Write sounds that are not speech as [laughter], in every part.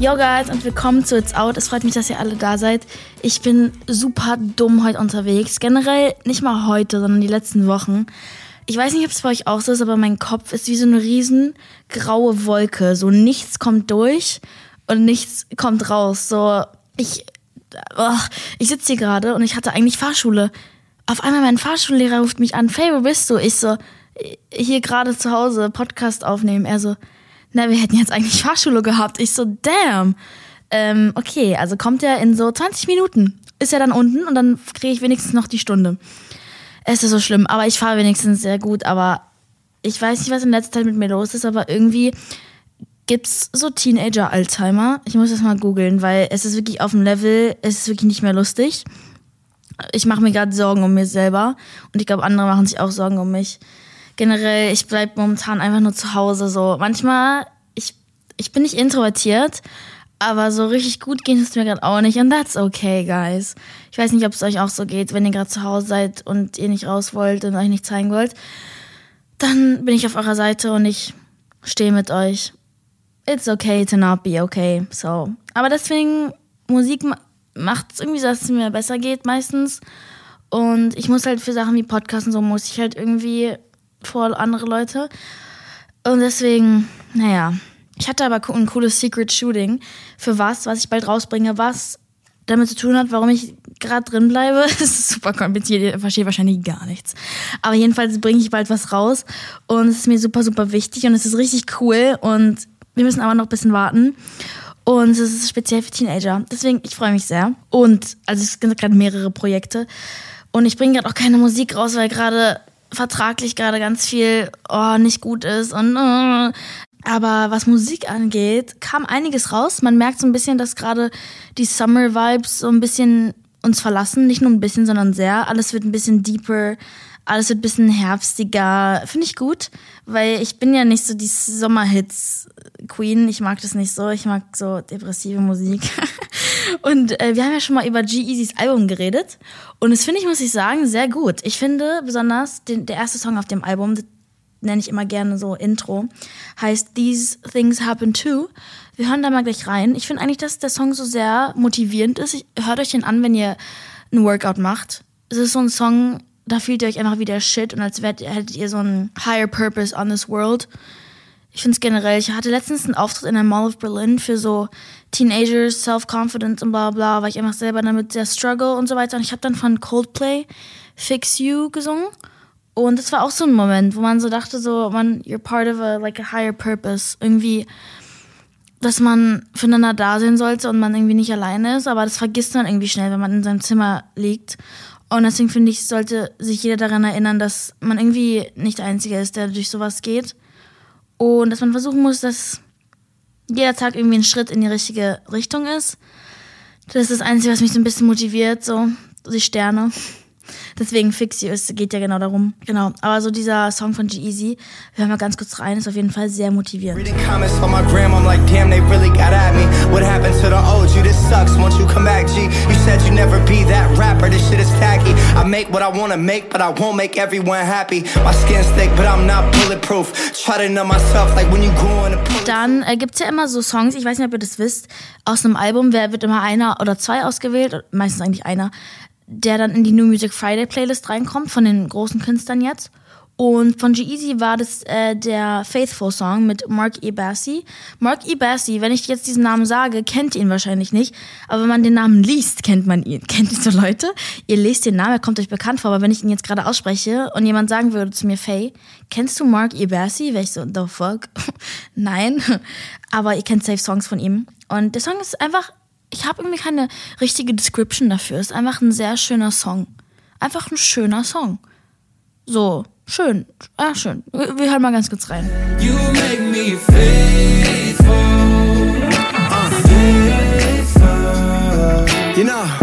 Yo guys und willkommen zu It's Out. Es freut mich, dass ihr alle da seid. Ich bin super dumm heute unterwegs. Generell nicht mal heute, sondern die letzten Wochen. Ich weiß nicht, ob es bei euch auch so ist, aber mein Kopf ist wie so eine riesen graue Wolke. So nichts kommt durch und nichts kommt raus. So ich, oh, ich sitze hier gerade und ich hatte eigentlich Fahrschule. Auf einmal mein Fahrschullehrer ruft mich an. Faye, wo bist du? Ich so, hier gerade zu Hause Podcast aufnehmen. Er so, na, wir hätten jetzt eigentlich Fahrschule gehabt. Ich so, damn. Ähm, okay, also kommt er in so 20 Minuten. Ist er dann unten und dann kriege ich wenigstens noch die Stunde. Es ist so schlimm, aber ich fahre wenigstens sehr gut. Aber ich weiß nicht, was in letzter Zeit mit mir los ist, aber irgendwie gibt's so Teenager-Alzheimer. Ich muss das mal googeln, weil es ist wirklich auf dem Level, es ist wirklich nicht mehr lustig. Ich mache mir gerade Sorgen um mir selber und ich glaube, andere machen sich auch Sorgen um mich generell, ich bleib momentan einfach nur zu Hause. So manchmal, ich, ich bin nicht introvertiert, aber so richtig gut geht es mir gerade auch nicht. Und that's okay, guys. Ich weiß nicht, ob es euch auch so geht, wenn ihr gerade zu Hause seid und ihr nicht raus wollt und euch nicht zeigen wollt. Dann bin ich auf eurer Seite und ich stehe mit euch. It's okay to not be okay. So. Aber deswegen, Musik macht es irgendwie so, dass es mir besser geht meistens. Und ich muss halt für Sachen wie Podcasts und so, muss ich halt irgendwie vor andere Leute. Und deswegen, naja. Ich hatte aber ein cooles Secret Shooting für was, was ich bald rausbringe, was damit zu tun hat, warum ich gerade drin bleibe. [laughs] Das ist super kompliziert, ihr versteht wahrscheinlich gar nichts. Aber jedenfalls bringe ich bald was raus und es ist mir super, super wichtig und es ist richtig cool und wir müssen aber noch ein bisschen warten. Und es ist speziell für Teenager. Deswegen, ich freue mich sehr. Und, also es sind gerade mehrere Projekte. Und ich bringe gerade auch keine Musik raus, weil gerade vertraglich gerade ganz viel oh, nicht gut ist und uh. aber was Musik angeht, kam einiges raus. Man merkt so ein bisschen, dass gerade die Summer Vibes so ein bisschen uns verlassen, nicht nur ein bisschen, sondern sehr. Alles wird ein bisschen deeper, alles wird ein bisschen herbstiger. Finde ich gut, weil ich bin ja nicht so die Sommerhits Queen. Ich mag das nicht so. Ich mag so depressive Musik. [laughs] Und äh, wir haben ja schon mal über G-Eazys Album geredet. Und das finde ich, muss ich sagen, sehr gut. Ich finde besonders den, der erste Song auf dem Album, nenne ich immer gerne so Intro, heißt These Things Happen Too. Wir hören da mal gleich rein. Ich finde eigentlich, dass der Song so sehr motivierend ist. Ich, hört euch den an, wenn ihr ein Workout macht. Es ist so ein Song, da fühlt ihr euch einfach wie der Shit und als wärt, hättet ihr so einen higher purpose on this world. Ich finde es generell, ich hatte letztens einen Auftritt in der Mall of Berlin für so Teenagers, Self-Confidence und bla bla, weil ich einfach selber damit sehr struggle und so weiter. Und ich habe dann von Coldplay Fix You gesungen. Und das war auch so ein Moment, wo man so dachte, so, man, you're part of a, like a higher purpose. Irgendwie, dass man füreinander da sein sollte und man irgendwie nicht alleine ist, aber das vergisst man irgendwie schnell, wenn man in seinem Zimmer liegt. Und deswegen finde ich, sollte sich jeder daran erinnern, dass man irgendwie nicht der Einzige ist, der durch sowas geht. Und dass man versuchen muss, dass jeder Tag irgendwie ein Schritt in die richtige Richtung ist. Das ist das Einzige, was mich so ein bisschen motiviert, so die Sterne. Deswegen Fix You, es geht ja genau darum. Genau. Aber so dieser Song von G-Eazy, wir hören mal ganz kurz rein, ist auf jeden Fall sehr motivierend. Reading comments on my gram, I'm like, damn, they really got at me. What happened to the old you? This sucks. Once you come back, G, you said you never be that rapper. This shit is tacky. I make what I wanna make, but I won't make everyone happy. My skin's thick, but I'm not bulletproof. Try to know myself like when you go in a Dann äh, gibt's ja immer so Songs, ich weiß nicht, ob ihr das wisst, aus einem Album, wer wird immer einer oder zwei ausgewählt, meistens eigentlich einer, der dann in die New Music Friday Playlist reinkommt, von den großen Künstlern jetzt. Und von G-Eazy war das äh, der Faithful Song mit Mark E. Bassi. Mark E. Bassi, wenn ich jetzt diesen Namen sage, kennt ihr ihn wahrscheinlich nicht. Aber wenn man den Namen liest, kennt man ihn. [laughs] Kennt ihr so Leute? Ihr lest den Namen, er kommt euch bekannt vor. Aber wenn ich ihn jetzt gerade ausspreche und jemand sagen würde zu mir, Faye, kennst du Mark E. Bassi? Wäre ich so, the fuck? [laughs] Nein. [laughs] Aber ihr kennt safe Songs von ihm. Und der Song ist einfach ich habe irgendwie keine richtige Description dafür. Es ist einfach ein sehr schöner Song. Einfach ein schöner Song. So, schön. Ah, schön. Wir, wir hören mal ganz kurz rein. You make me faithful. Uh, faithful. You know.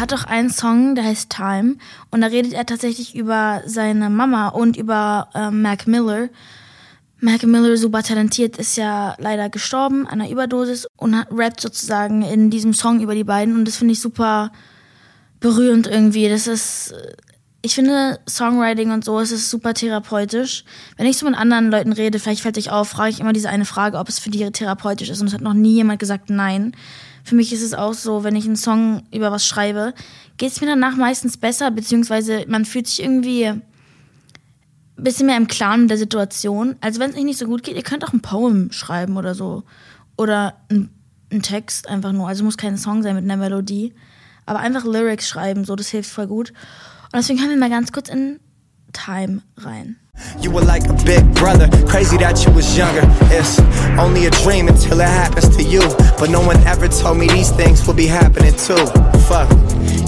Hat auch einen Song, der heißt Time. Und da redet er tatsächlich über seine Mama und über äh, Mac Miller. Mac Miller, super talentiert, ist ja leider gestorben an einer Überdosis und hat rappt sozusagen in diesem Song über die beiden. Und das finde ich super berührend irgendwie. Das ist, ich finde Songwriting und so, es ist super therapeutisch. Wenn ich so mit anderen Leuten rede, vielleicht fällt euch auf, frage ich immer diese eine Frage, ob es für die therapeutisch ist. Und es hat noch nie jemand gesagt nein. Für mich ist es auch so, wenn ich einen Song über was schreibe, geht es mir danach meistens besser, beziehungsweise man fühlt sich irgendwie ein bisschen mehr im Klaren der Situation. Also wenn es euch nicht so gut geht, ihr könnt auch ein Poem schreiben oder so. Oder ein, ein Text einfach nur. Also muss kein Song sein mit einer Melodie. Aber einfach Lyrics schreiben, so, das hilft voll gut. Und deswegen hören wir mal ganz kurz in Time rein. You were like a big brother, crazy that you was younger. It's only a dream until it happens to you. But no one ever told me these things will be happening too. Fuck.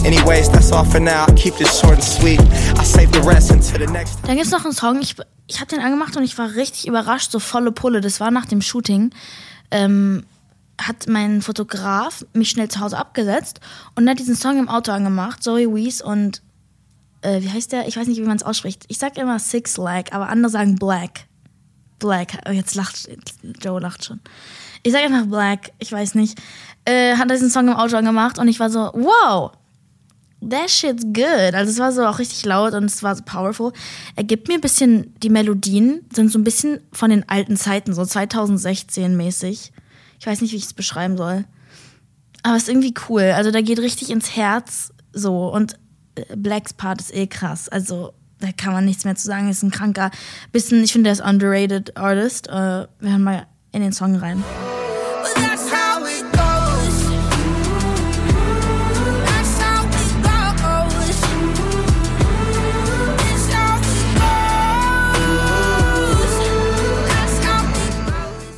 Anyways, that's all for now. I'll keep this short and sweet. I'll save the rest until the next. Dann gibt's noch einen Song. Ich, ich habe den angemacht und ich war richtig überrascht, so volle Pulle. Das war nach dem Shooting. Ähm, hat mein Fotograf mich schnell zu Hause abgesetzt und hat diesen Song im Auto angemacht, Zoe Wees und äh, wie heißt der? Ich weiß nicht, wie man es ausspricht. Ich sag immer Six Lag, aber andere sagen Black. Black. Oh, jetzt lacht Joe lacht schon. Ich sag einfach Black, ich weiß nicht. Äh, hat diesen Song im Auto angemacht und ich war so, wow, that shit's good. Also es war so auch richtig laut und es war so powerful. Er gibt mir ein bisschen, die Melodien sind so ein bisschen von den alten Zeiten, so 2016 mäßig. Ich weiß nicht, wie ich es beschreiben soll. Aber es ist irgendwie cool. Also da geht richtig ins Herz so und Blacks Part ist eh krass. Also da kann man nichts mehr zu sagen. Ist ein kranker, bisschen, ich finde, der ist underrated Artist. Äh, wir hören mal in den Song rein.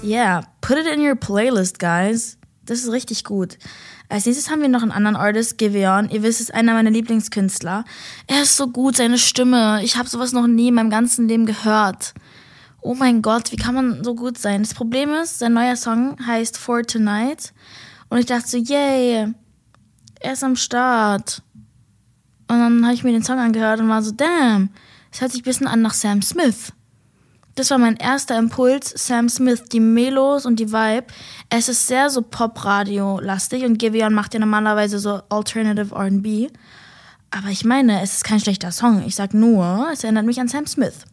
Yeah, put it in your playlist, guys. Das ist richtig gut. Als nächstes haben wir noch einen anderen Artist, Giveon. Ihr wisst, ist einer meiner Lieblingskünstler. Er ist so gut, seine Stimme. Ich habe sowas noch nie in meinem ganzen Leben gehört. Oh mein Gott, wie kann man so gut sein? Das Problem ist, sein neuer Song heißt For Tonight. Und ich dachte so, yay, er ist am Start. Und dann habe ich mir den Song angehört und war so, damn, es hört sich ein bisschen an nach Sam Smith. Das war mein erster Impuls. Sam Smith, die Melos und die Vibe. Es ist sehr so Pop-Radio-lastig und Giveon macht ja normalerweise so Alternative RB. Aber ich meine, es ist kein schlechter Song. Ich sag nur, es erinnert mich an Sam Smith.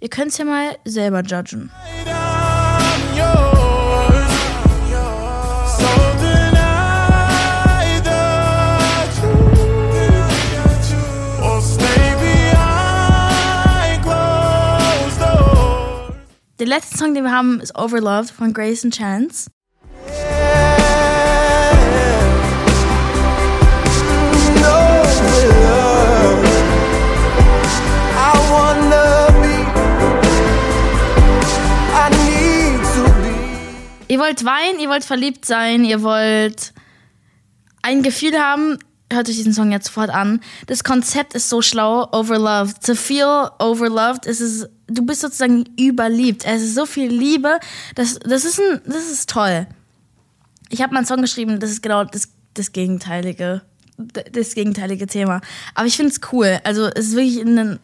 Ihr könnt es ja mal selber judgen. Der letzte Song, den wir haben, ist Overloved von Grace and Chance. Ihr wollt weinen, ihr wollt verliebt sein, ihr wollt ein Gefühl haben, hört euch diesen Song jetzt sofort an. Das Konzept ist so schlau, overloved. To feel overloved ist es, du bist sozusagen überliebt. Es ist so viel Liebe. Das, das, ist, ein, das ist toll. Ich habe mal einen Song geschrieben, das ist genau das, das gegenteilige, das gegenteilige Thema. Aber ich finde es cool. Also es ist wirklich ein,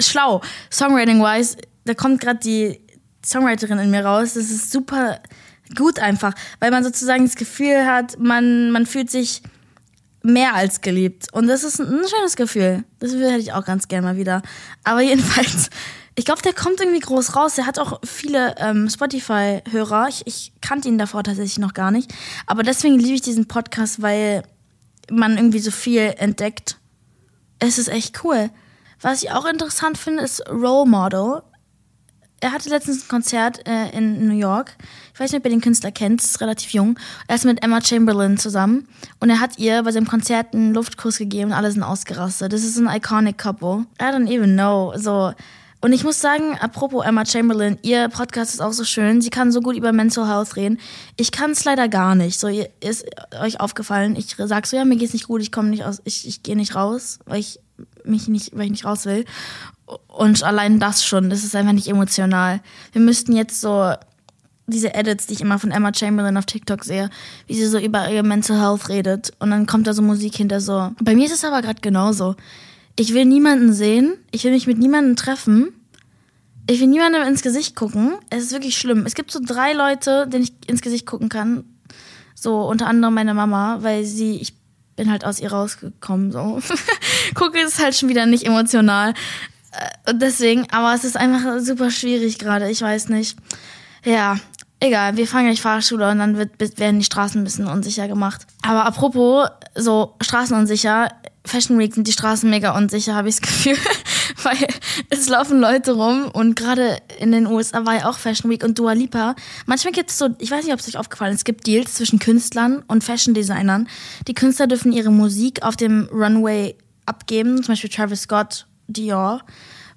schlau. Songwriting-wise, da kommt gerade die Songwriterin in mir raus. Das ist super gut einfach, weil man sozusagen das Gefühl hat, man, man fühlt sich mehr als geliebt. Und das ist ein, ein schönes Gefühl. Das hätte ich auch ganz gerne mal wieder. Aber [laughs] jedenfalls, ich glaube, der kommt irgendwie groß raus. Der hat auch viele ähm, Spotify-Hörer. Ich, ich kannte ihn davor tatsächlich noch gar nicht. Aber deswegen liebe ich diesen Podcast, weil man irgendwie so viel entdeckt. Es ist echt cool. Was ich auch interessant finde, ist Role Model er hatte letztens ein Konzert äh, in New York. Ich weiß nicht, ob ihr den Künstler kennt, ist relativ jung. Er ist mit Emma Chamberlain zusammen und er hat ihr bei seinem Konzert einen Luftkuss gegeben und alle sind ausgerastet. Das ist ein iconic couple. I don't even know. So. Und ich muss sagen, apropos Emma Chamberlain, ihr Podcast ist auch so schön. Sie kann so gut über Mental Health reden. Ich kann es leider gar nicht. So, ihr, ist euch aufgefallen, ich sag so, ja, mir geht's nicht gut, ich komme nicht aus, ich, ich gehe nicht raus, weil ich mich nicht, weil ich nicht raus will. Und allein das schon, das ist einfach nicht emotional. Wir müssten jetzt so diese Edits, die ich immer von Emma Chamberlain auf TikTok sehe, wie sie so über ihre Mental Health redet und dann kommt da so Musik hinter so. Bei mir ist es aber gerade genauso. Ich will niemanden sehen, ich will mich mit niemandem treffen. Ich will niemandem ins Gesicht gucken. Es ist wirklich schlimm. Es gibt so drei Leute, denen ich ins Gesicht gucken kann. So unter anderem meine Mama, weil sie, ich bin halt aus ihr rausgekommen, so. [laughs] gucke, ist halt schon wieder nicht emotional. Äh, deswegen, aber es ist einfach super schwierig gerade. Ich weiß nicht. Ja, egal. Wir fahren gleich Fahrschule und dann wird, werden die Straßen ein bisschen unsicher gemacht. Aber apropos so Straßenunsicher, Fashion Week sind die Straßen mega unsicher, habe ich das Gefühl. [laughs] Weil es laufen Leute rum und gerade in den USA war ja auch Fashion Week und Dua Lipa. Manchmal gibt es so, ich weiß nicht, ob es euch aufgefallen ist, es gibt Deals zwischen Künstlern und Fashion Designern. Die Künstler dürfen ihre Musik auf dem Runway abgeben, zum Beispiel Travis Scott, Dior.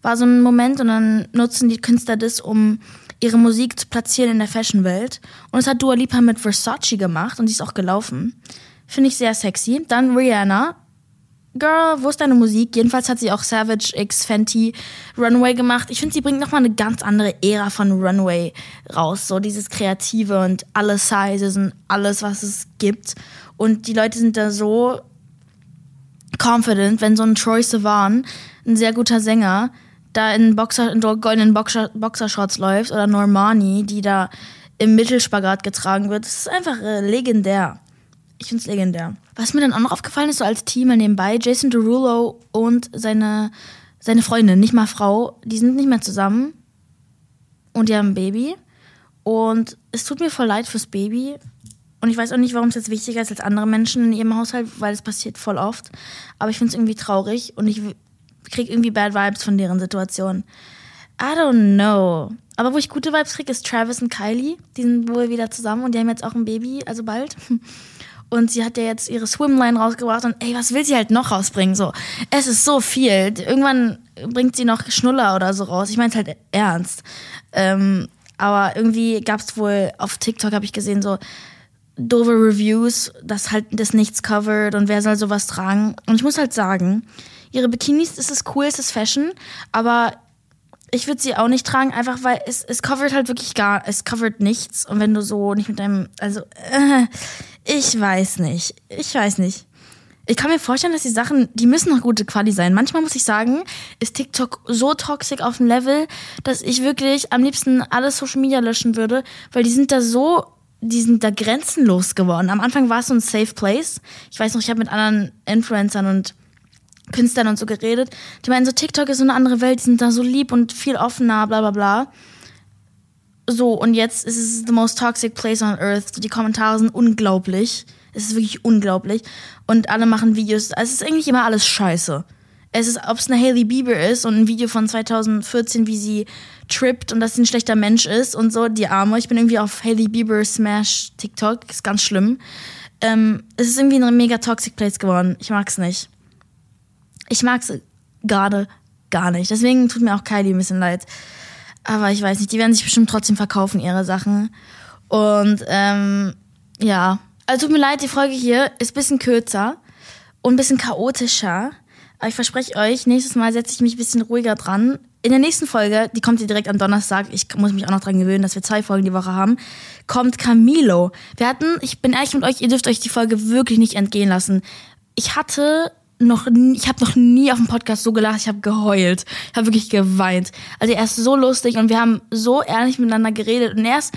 War so ein Moment und dann nutzen die Künstler das, um ihre Musik zu platzieren in der Fashion-Welt. Und das hat Dua Lipa mit Versace gemacht und die ist auch gelaufen. Finde ich sehr sexy. Dann Rihanna Girl, wo ist deine Musik? Jedenfalls hat sie auch Savage X Fenty Runway gemacht. Ich finde, sie bringt nochmal eine ganz andere Ära von Runway raus. So dieses Kreative und alle Sizes und alles, was es gibt. Und die Leute sind da so confident, wenn so ein Troy Sivan, ein sehr guter Sänger, da in, Boxer, in goldenen Boxer, Boxershorts läuft oder Normani, die da im Mittelspagat getragen wird. Das ist einfach äh, legendär. Ich finde es legendär. Was mir dann auch noch aufgefallen ist, so als Team nebenbei, Jason Derulo und seine, seine Freundin, nicht mal Frau, die sind nicht mehr zusammen. Und die haben ein Baby. Und es tut mir voll leid fürs Baby. Und ich weiß auch nicht, warum es jetzt wichtiger ist als andere Menschen in ihrem Haushalt, weil es passiert voll oft. Aber ich finde es irgendwie traurig und ich kriege irgendwie Bad Vibes von deren Situation. I don't know. Aber wo ich gute Vibes kriege, ist Travis und Kylie. Die sind wohl wieder zusammen und die haben jetzt auch ein Baby, also bald. [laughs] Und sie hat ja jetzt ihre Swimline rausgebracht und ey, was will sie halt noch rausbringen? So, es ist so viel. Irgendwann bringt sie noch Schnuller oder so raus. Ich meine es halt ernst. Ähm, aber irgendwie gab es wohl auf TikTok, habe ich gesehen, so doofe Reviews, dass halt das nichts covert und wer soll sowas tragen. Und ich muss halt sagen, ihre Bikinis, ist es cool, ist Fashion, aber ich würde sie auch nicht tragen, einfach weil es, es covert halt wirklich gar, es covert nichts. Und wenn du so nicht mit deinem, also, äh, ich weiß nicht. Ich weiß nicht. Ich kann mir vorstellen, dass die Sachen, die müssen noch gute Quali sein. Manchmal muss ich sagen, ist TikTok so toxisch auf dem Level, dass ich wirklich am liebsten alles Social Media löschen würde, weil die sind da so, die sind da grenzenlos geworden. Am Anfang war es so ein Safe Place. Ich weiß noch, ich habe mit anderen Influencern und Künstlern und so geredet. Die meinen so, TikTok ist so eine andere Welt, die sind da so lieb und viel offener, bla bla bla. So, und jetzt ist es the most toxic place on earth. Die Kommentare sind unglaublich. Es ist wirklich unglaublich. Und alle machen Videos. Es ist eigentlich immer alles scheiße. Es ist, ob es eine Hailey Bieber ist und ein Video von 2014, wie sie trippt und dass sie ein schlechter Mensch ist und so, die Arme. Ich bin irgendwie auf Hailey Bieber Smash TikTok. Ist ganz schlimm. Ähm, es ist irgendwie ein mega toxic place geworden. Ich mag's nicht. Ich mag's gerade gar nicht. Deswegen tut mir auch Kylie ein bisschen leid. Aber ich weiß nicht, die werden sich bestimmt trotzdem verkaufen, ihre Sachen. Und ähm, ja. Also tut mir leid, die Folge hier ist ein bisschen kürzer und ein bisschen chaotischer. Aber ich verspreche euch, nächstes Mal setze ich mich ein bisschen ruhiger dran. In der nächsten Folge, die kommt hier direkt am Donnerstag, ich muss mich auch noch dran gewöhnen, dass wir zwei Folgen die Woche haben, kommt Camilo. Wir hatten, ich bin ehrlich mit euch, ihr dürft euch die Folge wirklich nicht entgehen lassen. Ich hatte noch ich habe noch nie auf dem Podcast so gelacht, ich habe geheult. Ich habe wirklich geweint. Also er ist so lustig und wir haben so ehrlich miteinander geredet und er ist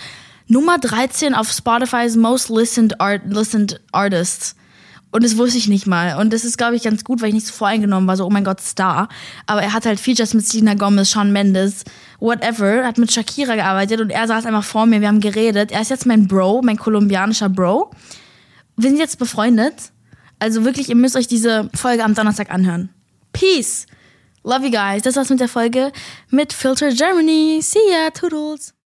Nummer 13 auf Spotify's Most Listened, Art, listened Artists. Und das wusste ich nicht mal. Und das ist, glaube ich, ganz gut, weil ich nicht so voreingenommen war, so, oh mein Gott, Star. Aber er hat halt Features mit Selena Gomez, Sean Mendes, whatever, hat mit Shakira gearbeitet und er saß einfach vor mir, wir haben geredet. Er ist jetzt mein Bro, mein kolumbianischer Bro. Wir sind jetzt befreundet also wirklich, ihr müsst euch diese Folge am Donnerstag anhören. Peace. Love you guys. Das war's mit der Folge mit Filter Germany. See ya. Toodles.